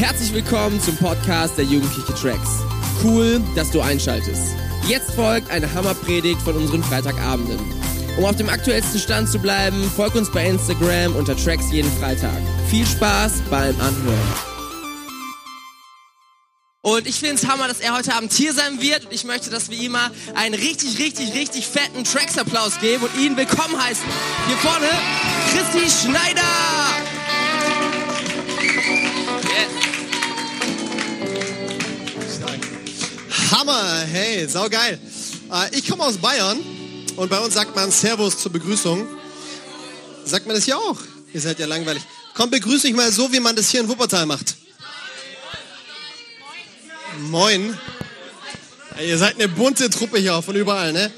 Herzlich willkommen zum Podcast der Jugendliche Tracks. Cool, dass du einschaltest. Jetzt folgt eine Hammerpredigt von unseren Freitagabenden. Um auf dem aktuellsten Stand zu bleiben, folg uns bei Instagram unter Tracks jeden Freitag. Viel Spaß beim Anhören. Und ich finde es Hammer, dass er heute Abend hier sein wird. Und ich möchte, dass wir ihm mal einen richtig, richtig, richtig fetten Tracks-Applaus geben und ihn willkommen heißen. Hier vorne, Christi Schneider. Hammer, hey, saugeil. Äh, ich komme aus Bayern und bei uns sagt man Servus zur Begrüßung. Sagt man das ja auch? Ihr seid ja langweilig. Komm, begrüße ich mal so, wie man das hier in Wuppertal macht. Moin. Ey, ihr seid eine bunte Truppe hier von überall, ne?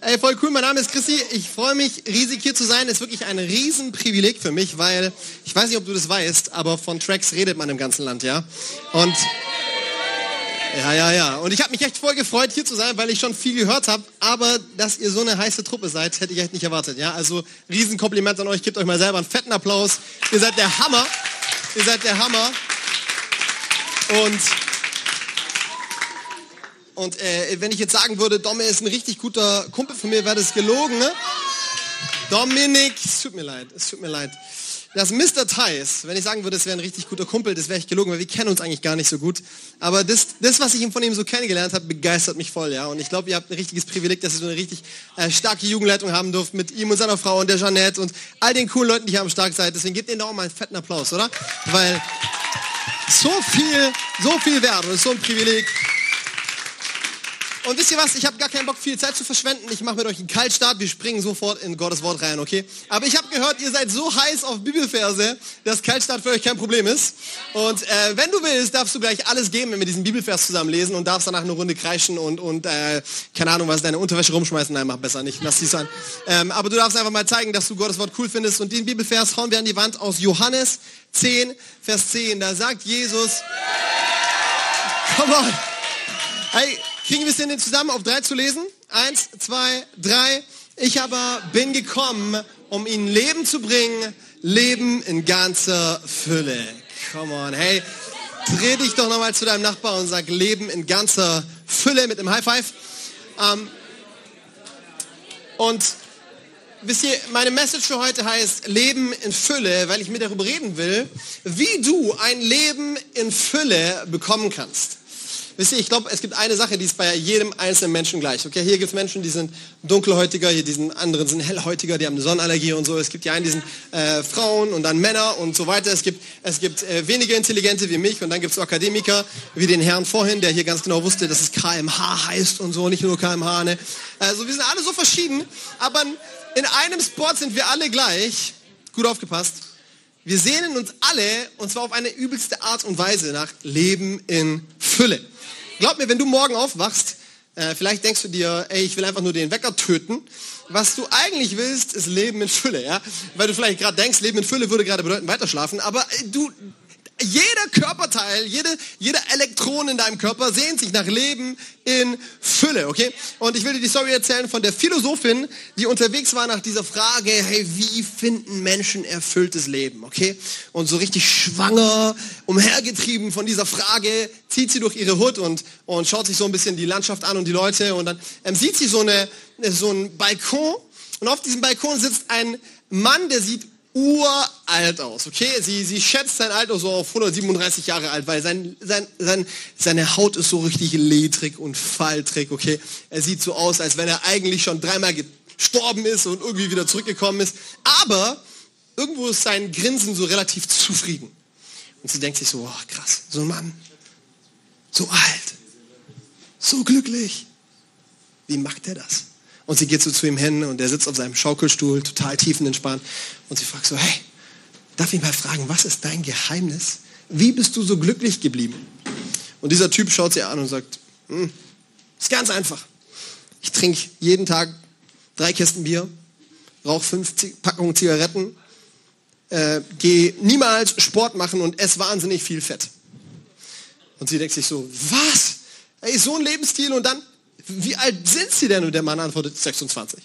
Ey, voll cool. Mein Name ist Christi. Ich freue mich riesig hier zu sein. Ist wirklich ein Riesenprivileg für mich, weil ich weiß nicht, ob du das weißt, aber von Tracks redet man im ganzen Land, ja? Und ja, ja, ja. Und ich habe mich echt voll gefreut, hier zu sein, weil ich schon viel gehört habe. Aber dass ihr so eine heiße Truppe seid, hätte ich echt nicht erwartet. Ja, also Riesenkompliment an euch. Gebt euch mal selber einen fetten Applaus. Ihr seid der Hammer. Ihr seid der Hammer. Und und äh, wenn ich jetzt sagen würde, Domme ist ein richtig guter Kumpel von mir, wäre das gelogen. Ne? Dominik, es tut mir leid, es tut mir leid. Das Mr. Theis, wenn ich sagen würde, das wäre ein richtig guter Kumpel, das wäre ich gelogen, weil wir kennen uns eigentlich gar nicht so gut. Aber das, das was ich von ihm so kennengelernt habe, begeistert mich voll, ja. Und ich glaube, ihr habt ein richtiges Privileg, dass ihr so eine richtig äh, starke Jugendleitung haben dürft mit ihm und seiner Frau und der Jeanette und all den coolen Leuten, die hier am Stark seid. Deswegen gebt ihnen doch mal einen fetten Applaus, oder? Weil so viel, so viel wert und so ein Privileg. Und wisst ihr was? Ich habe gar keinen Bock, viel Zeit zu verschwenden. Ich mache mit euch einen Kaltstart. Wir springen sofort in Gottes Wort rein, okay? Aber ich habe gehört, ihr seid so heiß auf Bibelverse, dass Kaltstart für euch kein Problem ist. Und äh, wenn du willst, darfst du gleich alles geben, wenn wir diesen Bibelvers zusammen lesen und darfst danach eine Runde kreischen und, und äh, keine Ahnung, was, deine Unterwäsche rumschmeißen. Nein, mach besser nicht. Lass dies sein. Ähm, aber du darfst einfach mal zeigen, dass du Gottes Wort cool findest. Und den Bibelvers hauen wir an die Wand aus Johannes 10, Vers 10. Da sagt Jesus, come on. Hey, Kriegen wir es denn zusammen auf drei zu lesen? Eins, zwei, drei. Ich aber bin gekommen, um ihnen Leben zu bringen, Leben in ganzer Fülle. Come on, hey, dreh dich doch nochmal zu deinem Nachbar und sag Leben in ganzer Fülle mit einem High Five. Ähm, und wisst ihr, meine Message für heute heißt Leben in Fülle, weil ich mir darüber reden will, wie du ein Leben in Fülle bekommen kannst. Wisst ihr, ich glaube, es gibt eine Sache, die ist bei jedem einzelnen Menschen gleich. Okay, hier gibt es Menschen, die sind dunkelhäutiger, hier diesen anderen sind hellhäutiger, die haben eine Sonnenallergie und so. Es gibt die einen, die sind äh, Frauen und dann Männer und so weiter. Es gibt, es gibt äh, weniger Intelligente wie mich und dann gibt es Akademiker wie den Herrn vorhin, der hier ganz genau wusste, dass es KMH heißt und so, nicht nur KMH. Ne? Also wir sind alle so verschieden, aber in einem Sport sind wir alle gleich. Gut aufgepasst. Wir sehnen uns alle, und zwar auf eine übelste Art und Weise, nach Leben in Fülle. Glaub mir, wenn du morgen aufwachst, äh, vielleicht denkst du dir, ey, ich will einfach nur den Wecker töten. Was du eigentlich willst, ist Leben in Fülle, ja? Weil du vielleicht gerade denkst, Leben in Fülle würde gerade bedeuten weiterschlafen, aber äh, du, jeder Körperteil, jede, jeder Elektron in deinem Körper sehnt sich nach Leben in Fülle, okay? Und ich will dir die Story erzählen von der Philosophin, die unterwegs war nach dieser Frage, hey, wie finden Menschen erfülltes Leben, okay? Und so richtig schwanger, umhergetrieben von dieser Frage, zieht sie durch ihre Hut und, und schaut sich so ein bisschen die Landschaft an und die Leute und dann ähm, sieht sie so, eine, so einen Balkon und auf diesem Balkon sitzt ein Mann, der sieht uralt aus, okay? Sie, sie schätzt sein Alter so auf 137 Jahre alt, weil sein, sein, sein, seine Haut ist so richtig ledrig und faltrig, okay? Er sieht so aus, als wenn er eigentlich schon dreimal gestorben ist und irgendwie wieder zurückgekommen ist. Aber irgendwo ist sein Grinsen so relativ zufrieden. Und sie denkt sich so, oh, krass, so ein Mann, so alt, so glücklich. Wie macht er das? Und sie geht so zu ihm hin und er sitzt auf seinem Schaukelstuhl, total tiefenentspannt. Und sie fragt so, hey, darf ich mal fragen, was ist dein Geheimnis? Wie bist du so glücklich geblieben? Und dieser Typ schaut sie an und sagt, hm, ist ganz einfach. Ich trinke jeden Tag drei Kästen Bier, rauche fünf Packungen Zigaretten, äh, gehe niemals Sport machen und esse wahnsinnig viel Fett. Und sie denkt sich so, was? Ey, so ein Lebensstil und dann wie alt sind Sie denn? Und der Mann antwortet 26.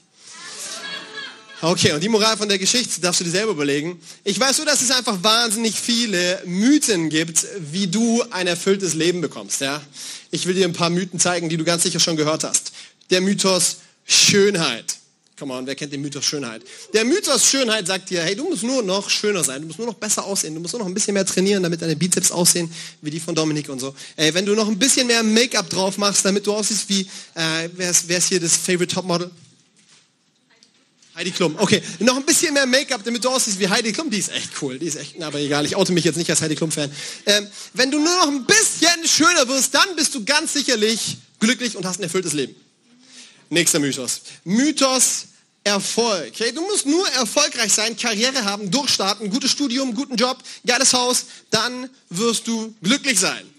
Okay, und die Moral von der Geschichte darfst du dir selber überlegen. Ich weiß nur, dass es einfach wahnsinnig viele Mythen gibt, wie du ein erfülltes Leben bekommst. Ja? Ich will dir ein paar Mythen zeigen, die du ganz sicher schon gehört hast. Der Mythos Schönheit. Come on, wer kennt den Mythos Schönheit? Der Mythos Schönheit sagt dir, hey, du musst nur noch schöner sein, du musst nur noch besser aussehen, du musst nur noch ein bisschen mehr trainieren, damit deine Bizeps aussehen wie die von Dominik und so. Ey, wenn du noch ein bisschen mehr Make-up drauf machst, damit du aussiehst wie, äh, wer, ist, wer ist hier das Favorite Topmodel? Heidi Klum. Okay, noch ein bisschen mehr Make-up, damit du aussiehst wie Heidi Klum. Die ist echt cool. Die ist echt, aber egal, ich oute mich jetzt nicht als Heidi Klum-Fan. Ähm, wenn du nur noch ein bisschen schöner wirst, dann bist du ganz sicherlich glücklich und hast ein erfülltes Leben. Nächster Mythos. Mythos Erfolg. Okay? Du musst nur erfolgreich sein, Karriere haben, durchstarten, gutes Studium, guten Job, geiles Haus, dann wirst du glücklich sein.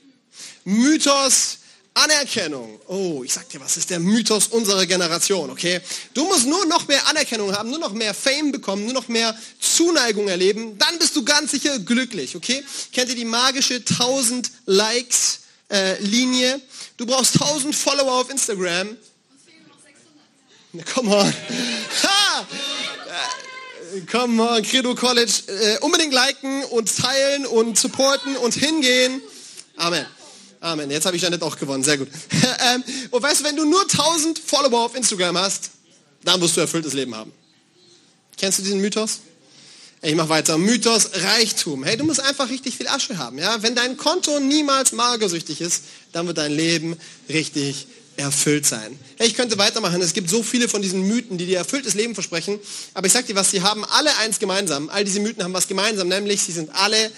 Mythos Anerkennung. Oh, ich sag dir, was ist der Mythos unserer Generation, okay? Du musst nur noch mehr Anerkennung haben, nur noch mehr Fame bekommen, nur noch mehr Zuneigung erleben, dann bist du ganz sicher glücklich, okay? Kennt ihr die magische 1000 Likes äh, Linie? Du brauchst 1000 Follower auf Instagram, Come on. Ha! Come on, Credo College. Äh, unbedingt liken und teilen und supporten und hingehen. Amen. Amen. Jetzt habe ich Janet auch gewonnen. Sehr gut. ähm, und weißt du, wenn du nur 1000 Follower auf Instagram hast, dann wirst du erfülltes Leben haben. Kennst du diesen Mythos? Ich mache weiter. Mythos Reichtum. Hey, du musst einfach richtig viel Asche haben. Ja? Wenn dein Konto niemals magersüchtig ist, dann wird dein Leben richtig erfüllt sein. Ich könnte weitermachen. Es gibt so viele von diesen Mythen, die dir erfülltes Leben versprechen. Aber ich sage dir was, sie haben alle eins gemeinsam. All diese Mythen haben was gemeinsam, nämlich sie sind alle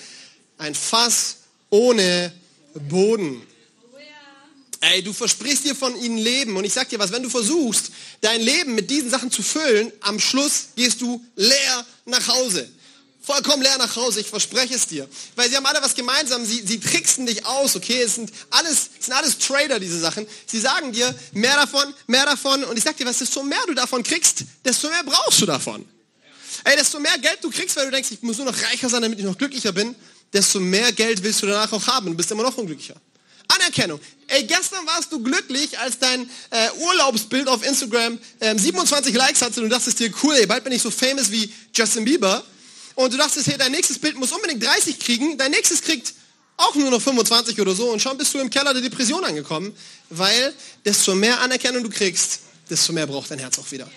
ein Fass ohne Boden. Ey, du versprichst dir von ihnen Leben. Und ich sag dir was, wenn du versuchst, dein Leben mit diesen Sachen zu füllen, am Schluss gehst du leer nach Hause vollkommen leer nach Hause, ich verspreche es dir. Weil sie haben alle was gemeinsam, sie, sie tricksen dich aus, okay? Es sind alles, es sind alles Trader, diese Sachen. Sie sagen dir, mehr davon, mehr davon. Und ich sag dir was, desto mehr du davon kriegst, desto mehr brauchst du davon. Ey, desto mehr Geld du kriegst, weil du denkst, ich muss nur noch reicher sein, damit ich noch glücklicher bin, desto mehr Geld willst du danach auch haben und bist immer noch unglücklicher. Anerkennung. Ey, gestern warst du glücklich, als dein äh, Urlaubsbild auf Instagram ähm, 27 Likes hatte und du dachtest dir, cool, ey, bald bin ich so famous wie Justin Bieber und du dachtest, hey, dein nächstes Bild muss unbedingt 30 kriegen, dein nächstes kriegt auch nur noch 25 oder so und schon bist du im Keller der Depression angekommen, weil desto mehr Anerkennung du kriegst, desto mehr braucht dein Herz auch wieder.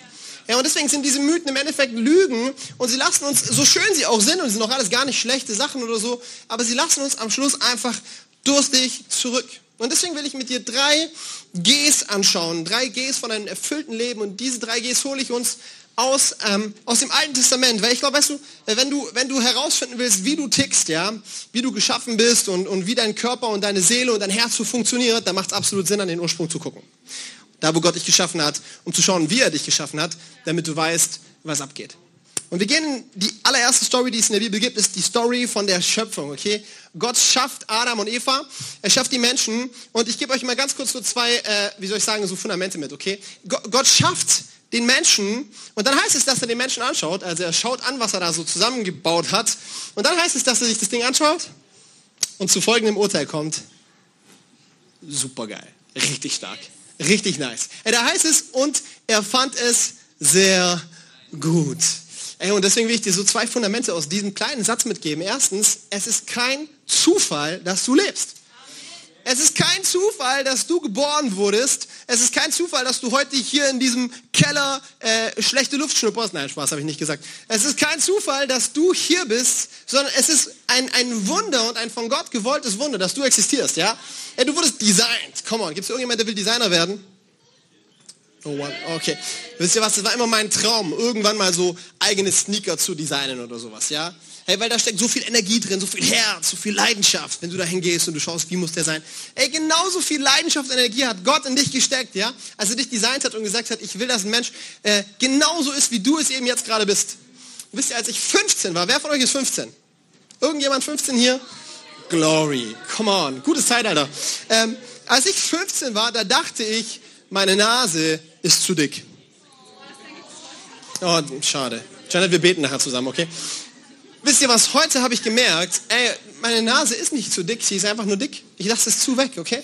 Ja, und deswegen sind diese Mythen im Endeffekt Lügen und sie lassen uns, so schön sie auch sind, und sie sind auch alles gar nicht schlechte Sachen oder so, aber sie lassen uns am Schluss einfach durstig zurück. Und deswegen will ich mit dir drei Gs anschauen, drei Gs von einem erfüllten Leben und diese drei Gs hole ich uns aus, ähm, aus dem Alten Testament. Weil ich glaube, weißt du, äh, wenn du, wenn du herausfinden willst, wie du tickst, ja, wie du geschaffen bist und, und wie dein Körper und deine Seele und dein Herz so funktioniert, dann macht es absolut Sinn, an den Ursprung zu gucken. Da, wo Gott dich geschaffen hat, um zu schauen, wie er dich geschaffen hat, damit du weißt, was abgeht. Und wir gehen, die allererste Story, die es in der Bibel gibt, ist die Story von der Schöpfung, okay? Gott schafft Adam und Eva, er schafft die Menschen und ich gebe euch mal ganz kurz so zwei, äh, wie soll ich sagen, so Fundamente mit, okay? Gott schafft den Menschen und dann heißt es, dass er den Menschen anschaut, also er schaut an, was er da so zusammengebaut hat und dann heißt es, dass er sich das Ding anschaut und zu folgendem Urteil kommt. Super geil, richtig stark, richtig nice. Da heißt es, und er fand es sehr gut. Ey, und deswegen will ich dir so zwei Fundamente aus diesem kleinen Satz mitgeben. Erstens, es ist kein Zufall, dass du lebst. Es ist kein Zufall, dass du geboren wurdest. Es ist kein Zufall, dass du heute hier in diesem Keller äh, schlechte Luft schnupperst. Nein, Spaß habe ich nicht gesagt. Es ist kein Zufall, dass du hier bist, sondern es ist ein, ein Wunder und ein von Gott gewolltes Wunder, dass du existierst. Ja? ja du wurdest designt. Come on, gibt es irgendjemand, der will Designer werden? Oh, okay. Wisst ihr was, das war immer mein Traum, irgendwann mal so eigene Sneaker zu designen oder sowas, ja? Hey, weil da steckt so viel Energie drin, so viel Herz, so viel Leidenschaft, wenn du da hingehst und du schaust, wie muss der sein. Ey, genauso viel Leidenschaft und Energie hat Gott in dich gesteckt, ja? Als er dich designt hat und gesagt hat, ich will, dass ein Mensch äh, genauso ist, wie du es eben jetzt gerade bist. Wisst ihr, als ich 15 war, wer von euch ist 15? Irgendjemand 15 hier? Glory, come on, gutes Zeitalter. Ähm, als ich 15 war, da dachte ich, meine Nase ist zu dick. Oh, schade. Janet, wir beten nachher zusammen, okay? Wisst ihr was, heute habe ich gemerkt, ey, meine Nase ist nicht zu dick, sie ist einfach nur dick. Ich lasse es zu weg, okay?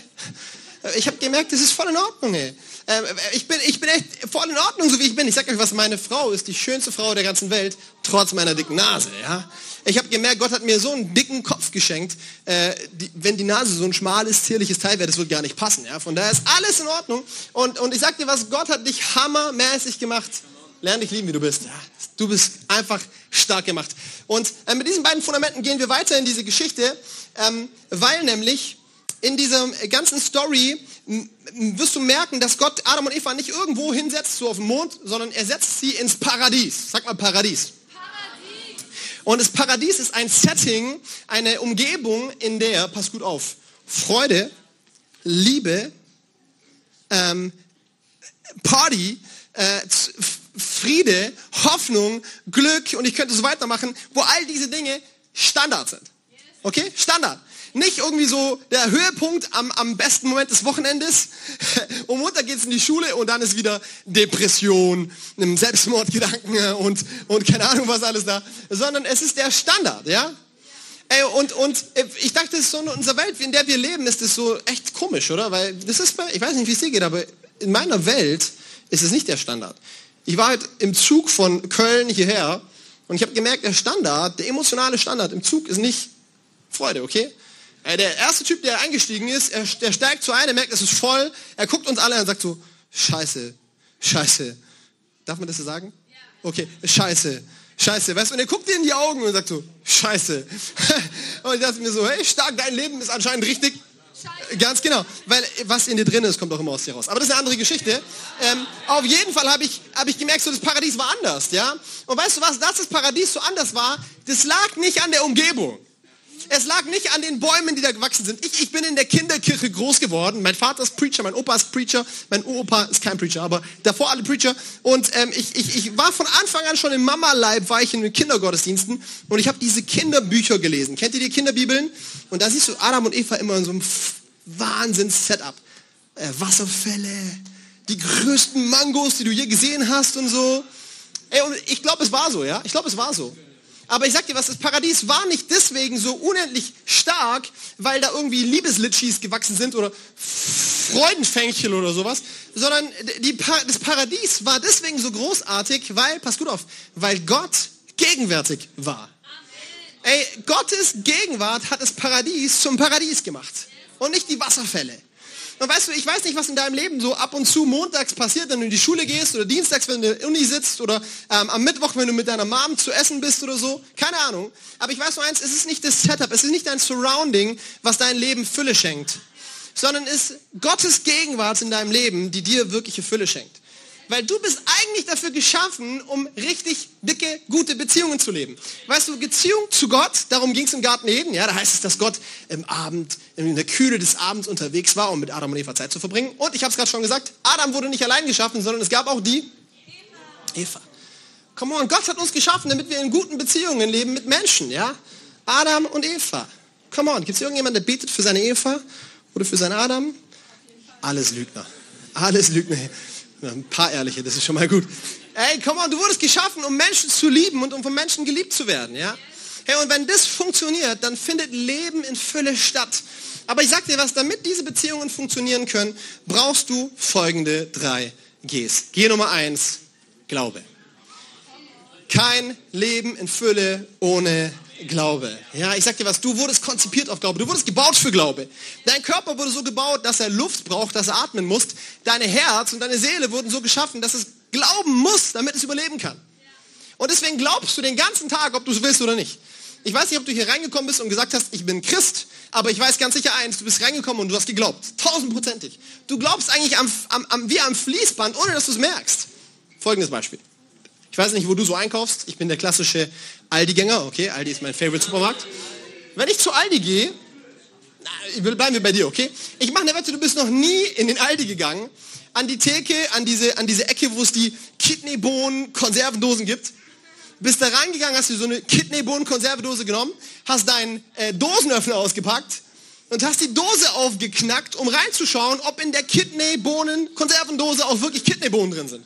Ich habe gemerkt, das ist voll in Ordnung, ey. Ähm, ich, bin, ich bin echt voll in Ordnung, so wie ich bin. Ich sag euch was, meine Frau ist die schönste Frau der ganzen Welt, trotz meiner dicken Nase. Ja? Ich habe gemerkt, Gott hat mir so einen dicken Kopf geschenkt. Äh, die, wenn die Nase so ein schmales, zierliches Teil wäre, das würde gar nicht passen. Ja? Von daher ist alles in Ordnung. Und, und ich sag dir was, Gott hat dich hammermäßig gemacht. Lern dich lieben, wie du bist. Ja? Du bist einfach stark gemacht. Und äh, mit diesen beiden Fundamenten gehen wir weiter in diese Geschichte, ähm, weil nämlich in dieser ganzen Story wirst du merken, dass Gott Adam und Eva nicht irgendwo hinsetzt, so auf dem Mond, sondern er setzt sie ins Paradies. Sag mal Paradies. Und das Paradies ist ein Setting, eine Umgebung, in der, pass gut auf, Freude, Liebe, ähm, Party, äh, Friede, Hoffnung, Glück und ich könnte so weitermachen, wo all diese Dinge Standard sind. Okay? Standard. Nicht irgendwie so der Höhepunkt am, am besten Moment des Wochenendes. Um Montag geht es in die Schule und dann ist wieder Depression, Selbstmordgedanken und, und keine Ahnung was alles da. Sondern es ist der Standard, ja? Ey, und, und ich dachte, so in unserer Welt, in der wir leben, ist das so echt komisch, oder? Weil das ist, ich weiß nicht, wie es dir geht, aber in meiner Welt ist es nicht der Standard. Ich war halt im Zug von Köln hierher und ich habe gemerkt, der Standard, der emotionale Standard im Zug ist nicht Freude, okay? Äh, der erste Typ, der eingestiegen ist, er, der steigt zu einem, merkt, es ist voll, er guckt uns alle und sagt so, scheiße, scheiße. Darf man das so sagen? Okay, scheiße, scheiße. Weißt du, und er guckt dir in die Augen und sagt so, scheiße. und ich dachte mir so, hey, stark, dein Leben ist anscheinend richtig. Ganz genau, weil was in dir drin ist, kommt auch immer aus dir raus. Aber das ist eine andere Geschichte. Ähm, auf jeden Fall habe ich, hab ich gemerkt, so das Paradies war anders, ja. Und weißt du was, dass das Paradies so anders war, das lag nicht an der Umgebung. Es lag nicht an den Bäumen, die da gewachsen sind. Ich, ich bin in der Kinderkirche groß geworden. Mein Vater ist Preacher, mein Opa ist Preacher, mein Opa ist kein Preacher, aber davor alle Preacher. Und ähm, ich, ich, ich war von Anfang an schon im Mama-Leib, war ich in den Kindergottesdiensten und ich habe diese Kinderbücher gelesen. Kennt ihr die Kinderbibeln? Und da siehst du Adam und Eva immer in so einem Wahnsinns-Setup. Äh, Wasserfälle, die größten Mangos, die du je gesehen hast und so. Ey, und ich glaube, es war so, ja? Ich glaube, es war so. Aber ich sag dir was, das Paradies war nicht deswegen so unendlich stark, weil da irgendwie Liebeslitschis gewachsen sind oder Freudenfängchen oder sowas, sondern die, das Paradies war deswegen so großartig, weil, pass gut auf, weil Gott gegenwärtig war. Ey, Gottes Gegenwart hat das Paradies zum Paradies gemacht und nicht die Wasserfälle. Und weißt du, ich weiß nicht, was in deinem Leben so ab und zu montags passiert, wenn du in die Schule gehst oder dienstags, wenn du in der Uni sitzt oder ähm, am Mittwoch, wenn du mit deiner Mom zu essen bist oder so. Keine Ahnung. Aber ich weiß nur eins, es ist nicht das Setup, es ist nicht dein Surrounding, was dein Leben Fülle schenkt, sondern es ist Gottes Gegenwart in deinem Leben, die dir wirkliche Fülle schenkt. Weil du bist eigentlich dafür geschaffen, um richtig dicke, gute Beziehungen zu leben. Weißt du, Beziehung zu Gott, darum ging es im Garten Eden. Ja, da heißt es, dass Gott im Abend, in der Kühle des Abends unterwegs war, um mit Adam und Eva Zeit zu verbringen. Und ich habe es gerade schon gesagt, Adam wurde nicht allein geschaffen, sondern es gab auch die Eva. Eva. Come on, Gott hat uns geschaffen, damit wir in guten Beziehungen leben mit Menschen. Ja, Adam und Eva. Come on, gibt es irgendjemanden, der betet für seine Eva oder für seinen Adam? Alles Lügner. Alles Lügner. Ein paar ehrliche, das ist schon mal gut. Ey, komm on, du wurdest geschaffen, um Menschen zu lieben und um von Menschen geliebt zu werden, ja? Hey, und wenn das funktioniert, dann findet Leben in Fülle statt. Aber ich sag dir was, damit diese Beziehungen funktionieren können, brauchst du folgende drei Gs. G Nummer eins, Glaube. Kein Leben in Fülle ohne Glaube. Ja, ich sag dir was, du wurdest konzipiert auf Glaube. Du wurdest gebaut für Glaube. Dein Körper wurde so gebaut, dass er Luft braucht, dass er atmen muss. Deine Herz und deine Seele wurden so geschaffen, dass es glauben muss, damit es überleben kann. Und deswegen glaubst du den ganzen Tag, ob du es willst oder nicht. Ich weiß nicht, ob du hier reingekommen bist und gesagt hast, ich bin Christ, aber ich weiß ganz sicher eins, du bist reingekommen und du hast geglaubt. Tausendprozentig. Du glaubst eigentlich am, am, am, wie am Fließband, ohne dass du es merkst. Folgendes Beispiel. Ich weiß nicht, wo du so einkaufst. Ich bin der klassische Aldi-Gänger. Okay, Aldi ist mein Favorite Supermarkt. Wenn ich zu Aldi gehe, bleiben wir bei dir, okay? Ich mache eine Wette, du bist noch nie in den Aldi gegangen, an die Theke, an diese, an diese Ecke, wo es die Kidneybohnen Konservendosen gibt. Bist da reingegangen, hast dir so eine Kidneybohnen Konservendose genommen, hast deinen äh, Dosenöffner ausgepackt und hast die Dose aufgeknackt, um reinzuschauen, ob in der Kidneybohnen Konservendose auch wirklich Kidneybohnen drin sind.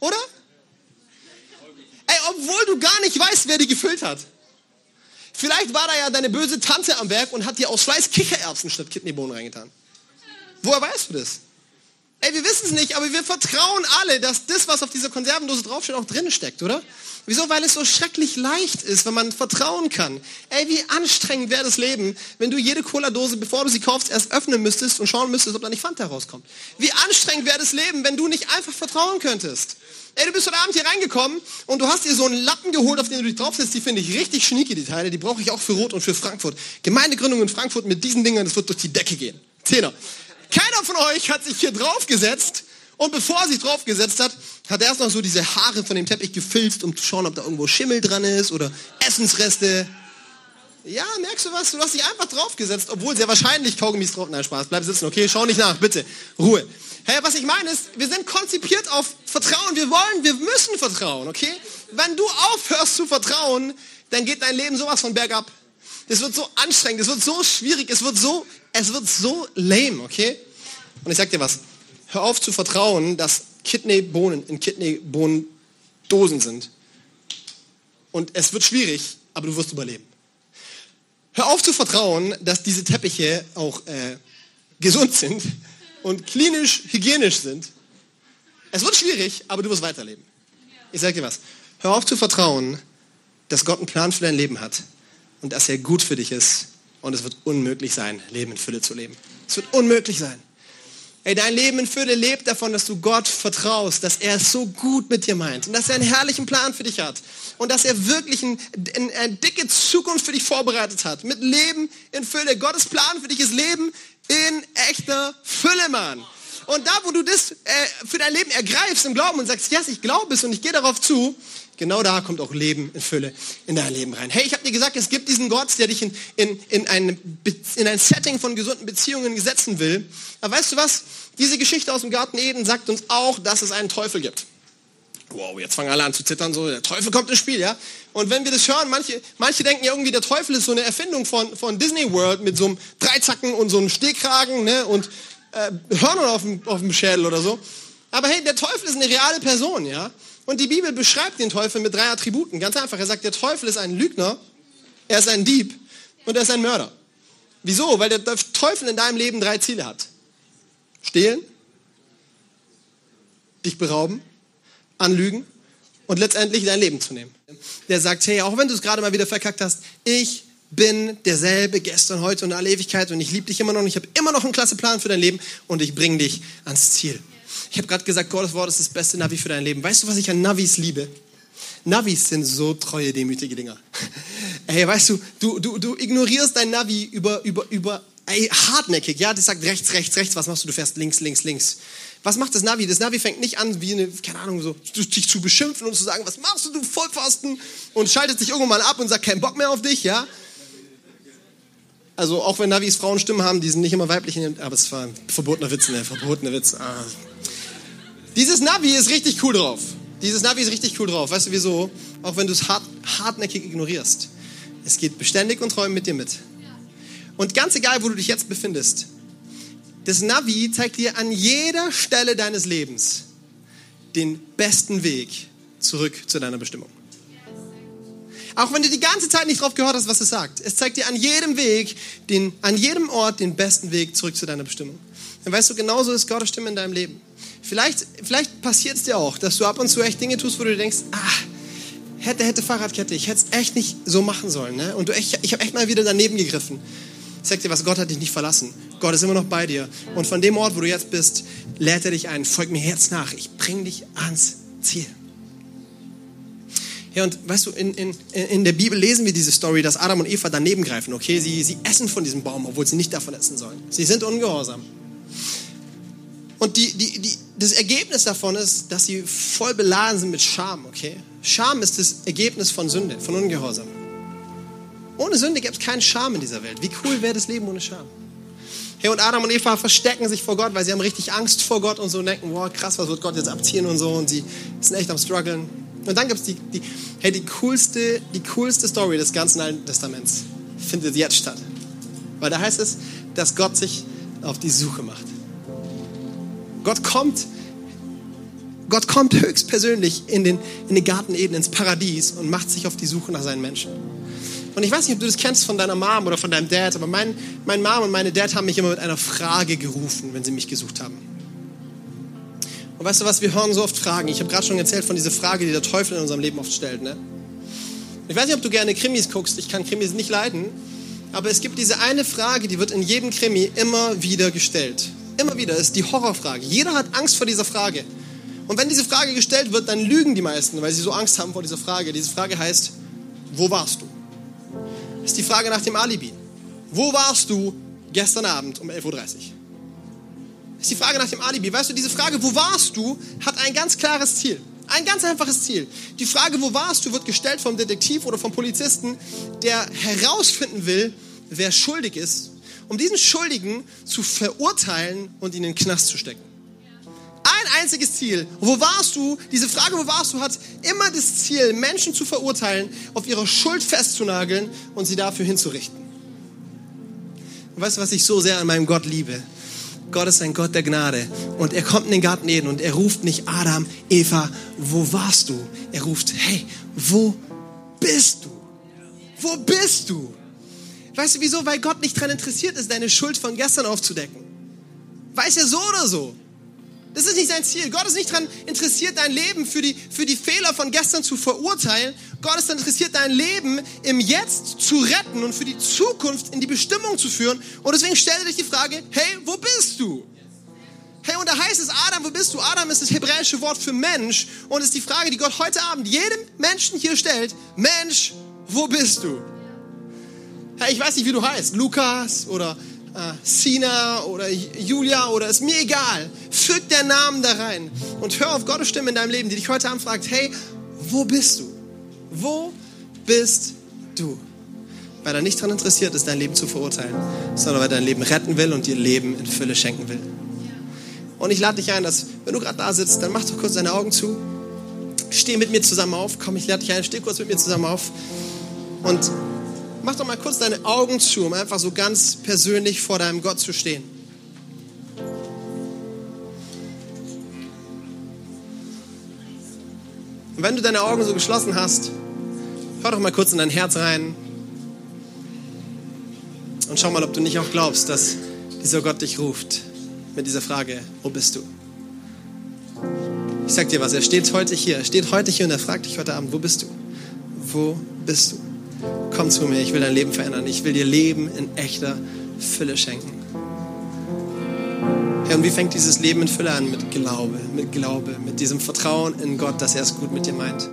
Oder? Obwohl du gar nicht weißt, wer die gefüllt hat. Vielleicht war da ja deine böse Tante am Werk und hat dir aus Fleiß Kichererbsen statt Kidneybohnen reingetan. Woher weißt du das? Ey, wir wissen es nicht, aber wir vertrauen alle, dass das, was auf dieser Konservendose draufsteht, auch drin steckt, oder? Wieso? Weil es so schrecklich leicht ist, wenn man vertrauen kann. Ey, wie anstrengend wäre das Leben, wenn du jede Cola-Dose, bevor du sie kaufst, erst öffnen müsstest und schauen müsstest, ob da nicht Fanta rauskommt. Wie anstrengend wäre das Leben, wenn du nicht einfach vertrauen könntest. Ey, du bist heute Abend hier reingekommen und du hast dir so einen Lappen geholt, auf den du dich draufsetzt. Die finde ich richtig schnieke, die Teile. Die brauche ich auch für Rot und für Frankfurt. Gemeindegründung in Frankfurt mit diesen Dingern, das wird durch die Decke gehen. Zehner. Keiner von euch hat sich hier draufgesetzt und bevor er sich draufgesetzt hat, hat er erst noch so diese Haare von dem Teppich gefilzt, um zu schauen, ob da irgendwo Schimmel dran ist oder Essensreste. Ja, merkst du was? Du hast dich einfach draufgesetzt, obwohl sehr wahrscheinlich Kaugummis drauf. Nein, Spaß, bleib sitzen, okay? Schau nicht nach, bitte. Ruhe. Hey, was ich meine ist, wir sind konzipiert auf Vertrauen. Wir wollen, wir müssen vertrauen, okay? Wenn du aufhörst zu vertrauen, dann geht dein Leben sowas von bergab. Es wird so anstrengend, es wird so schwierig, es wird so, es wird so lame, okay? Und ich sag dir was, hör auf zu vertrauen, dass Kidneybohnen in Kidneybohnendosen sind. Und es wird schwierig, aber du wirst überleben. Hör auf zu vertrauen, dass diese Teppiche auch äh, gesund sind und klinisch hygienisch sind. Es wird schwierig, aber du wirst weiterleben. Ich sage dir was. Hör auf zu vertrauen, dass Gott einen Plan für dein Leben hat und dass er gut für dich ist. Und es wird unmöglich sein, Leben in Fülle zu leben. Es wird unmöglich sein. Ey, dein Leben in Fülle lebt davon, dass du Gott vertraust, dass er es so gut mit dir meint und dass er einen herrlichen Plan für dich hat und dass er wirklich ein, ein, eine dicke Zukunft für dich vorbereitet hat. Mit Leben in Fülle. Gottes Plan für dich ist Leben in echter Fülle, Mann. Und da, wo du das äh, für dein Leben ergreifst im Glauben und sagst, yes, ich glaube es und ich gehe darauf zu, Genau da kommt auch Leben in Fülle in dein Leben rein. Hey, ich habe dir gesagt, es gibt diesen Gott, der dich in, in, in, ein, in ein Setting von gesunden Beziehungen setzen will. Aber weißt du was? Diese Geschichte aus dem Garten Eden sagt uns auch, dass es einen Teufel gibt. Wow, jetzt fangen alle an zu zittern, so, der Teufel kommt ins Spiel, ja? Und wenn wir das hören, manche, manche denken ja irgendwie, der Teufel ist so eine Erfindung von, von Disney World mit so einem Dreizacken und so einem Stehkragen, ne? Und äh, Hörnern auf dem, auf dem Schädel oder so. Aber hey, der Teufel ist eine reale Person, ja? Und die Bibel beschreibt den Teufel mit drei Attributen. Ganz einfach. Er sagt, der Teufel ist ein Lügner, er ist ein Dieb und er ist ein Mörder. Wieso? Weil der Teufel in deinem Leben drei Ziele hat. Stehlen, dich berauben, anlügen und letztendlich dein Leben zu nehmen. Der sagt, hey, auch wenn du es gerade mal wieder verkackt hast, ich bin derselbe gestern, heute und alle Ewigkeit und ich liebe dich immer noch und ich habe immer noch einen klasse Plan für dein Leben und ich bringe dich ans Ziel. Ich habe gerade gesagt, Gottes Wort ist das beste Navi für dein Leben. Weißt du, was ich an Navis liebe? Navis sind so treue, demütige Dinger. Ey, weißt du, du, du, du ignorierst dein Navi über, über, über, ey, hartnäckig, ja, das sagt rechts, rechts, rechts, was machst du? Du fährst links, links, links. Was macht das Navi? Das Navi fängt nicht an, wie eine, keine Ahnung, so, dich zu beschimpfen und zu sagen, was machst du, du Vollpfosten? Und schaltet sich irgendwann mal ab und sagt, kein Bock mehr auf dich, ja? Also, auch wenn Navis Frauenstimmen haben, die sind nicht immer weiblich, aber es war ein verbotener Witz, ne, verbotener Witz. Ah. Dieses Navi ist richtig cool drauf. Dieses Navi ist richtig cool drauf. Weißt du wieso? Auch wenn du es hart, hartnäckig ignorierst. Es geht beständig und treu mit dir mit. Und ganz egal, wo du dich jetzt befindest, das Navi zeigt dir an jeder Stelle deines Lebens den besten Weg zurück zu deiner Bestimmung. Auch wenn du die ganze Zeit nicht drauf gehört hast, was es sagt. Es zeigt dir an jedem Weg, den, an jedem Ort den besten Weg zurück zu deiner Bestimmung. Dann weißt du, genauso ist Gottes Stimme in deinem Leben. Vielleicht, vielleicht passiert es dir auch, dass du ab und zu echt Dinge tust, wo du denkst, ah, hätte, hätte Fahrradkette, ich hätte es echt nicht so machen sollen. Ne? Und du echt, ich habe echt mal wieder daneben gegriffen. Ich sag dir was, Gott hat dich nicht verlassen. Gott ist immer noch bei dir. Und von dem Ort, wo du jetzt bist, lädt er dich ein. Folg mir jetzt nach. Ich bring dich ans Ziel. Ja, und weißt du, in, in, in der Bibel lesen wir diese Story, dass Adam und Eva daneben greifen, okay? Sie, sie essen von diesem Baum, obwohl sie nicht davon essen sollen. Sie sind ungehorsam. Und die, die, die, das Ergebnis davon ist, dass sie voll beladen sind mit Scham, okay? Scham ist das Ergebnis von Sünde, von Ungehorsam. Ohne Sünde gäbe es keinen Scham in dieser Welt. Wie cool wäre das Leben ohne Scham? Hey, und Adam und Eva verstecken sich vor Gott, weil sie haben richtig Angst vor Gott und so und denken, wow, krass, was wird Gott jetzt abziehen und so und sie sind echt am struggeln. Und dann gibt es die, die, hey, die coolste, die coolste Story des ganzen Alten Testaments findet jetzt statt. Weil da heißt es, dass Gott sich auf die Suche macht. Gott kommt, Gott kommt höchstpersönlich in den, in den Garten Eden, ins Paradies und macht sich auf die Suche nach seinen Menschen. Und ich weiß nicht, ob du das kennst von deiner Mom oder von deinem Dad, aber mein, mein Mom und meine Dad haben mich immer mit einer Frage gerufen, wenn sie mich gesucht haben. Und weißt du was, wir hören so oft Fragen. Ich habe gerade schon erzählt von dieser Frage, die der Teufel in unserem Leben oft stellt. Ne? Ich weiß nicht, ob du gerne Krimis guckst. Ich kann Krimis nicht leiden. Aber es gibt diese eine Frage, die wird in jedem Krimi immer wieder gestellt. Immer wieder ist die Horrorfrage. Jeder hat Angst vor dieser Frage. Und wenn diese Frage gestellt wird, dann lügen die meisten, weil sie so Angst haben vor dieser Frage. Diese Frage heißt, wo warst du? Das ist die Frage nach dem Alibi. Wo warst du gestern Abend um 11.30 Uhr? Ist die Frage nach dem Alibi. Weißt du, diese Frage, wo warst du, hat ein ganz klares Ziel. Ein ganz einfaches Ziel. Die Frage, wo warst du, wird gestellt vom Detektiv oder vom Polizisten, der herausfinden will, wer schuldig ist, um diesen Schuldigen zu verurteilen und ihn in den Knast zu stecken. Ein einziges Ziel. Wo warst du? Diese Frage, wo warst du, hat immer das Ziel, Menschen zu verurteilen, auf ihre Schuld festzunageln und sie dafür hinzurichten. Und weißt du, was ich so sehr an meinem Gott liebe? Gott ist ein Gott der Gnade. Und er kommt in den Garten Eden und er ruft nicht Adam, Eva, wo warst du? Er ruft, hey, wo bist du? Wo bist du? Weißt du wieso? Weil Gott nicht daran interessiert ist, deine Schuld von gestern aufzudecken. Weiß er so oder so. Das ist nicht sein Ziel. Gott ist nicht daran interessiert, dein Leben für die, für die Fehler von gestern zu verurteilen. Gott ist daran interessiert, dein Leben im Jetzt zu retten und für die Zukunft in die Bestimmung zu führen. Und deswegen stell dir die Frage, hey, wo bist du? Hey, und da heißt es, Adam, wo bist du? Adam ist das hebräische Wort für Mensch und ist die Frage, die Gott heute Abend jedem Menschen hier stellt. Mensch, wo bist du? Hey, ich weiß nicht, wie du heißt. Lukas oder Sina oder Julia oder ist mir egal. Füg der Namen da rein und hör auf Gottes Stimme in deinem Leben, die dich heute Abend fragt, hey, wo bist du? Wo bist du? Weil er nicht daran interessiert ist, dein Leben zu verurteilen, sondern weil er dein Leben retten will und dir Leben in Fülle schenken will. Und ich lade dich ein, dass, wenn du gerade da sitzt, dann mach doch kurz deine Augen zu. Steh mit mir zusammen auf. Komm, ich lade dich ein, steh kurz mit mir zusammen auf. Und mach doch mal kurz deine Augen zu, um einfach so ganz persönlich vor deinem Gott zu stehen. Und wenn du deine Augen so geschlossen hast, hör doch mal kurz in dein Herz rein und schau mal, ob du nicht auch glaubst, dass dieser Gott dich ruft mit dieser Frage, wo bist du? Ich sag dir was, er steht heute hier, er steht heute hier und er fragt dich heute Abend, wo bist du? Wo bist du? Komm zu mir, ich will dein Leben verändern. Ich will dir Leben in echter Fülle schenken. Herr, und wie fängt dieses Leben in Fülle an? Mit Glaube, mit Glaube, mit diesem Vertrauen in Gott, dass er es gut mit dir meint.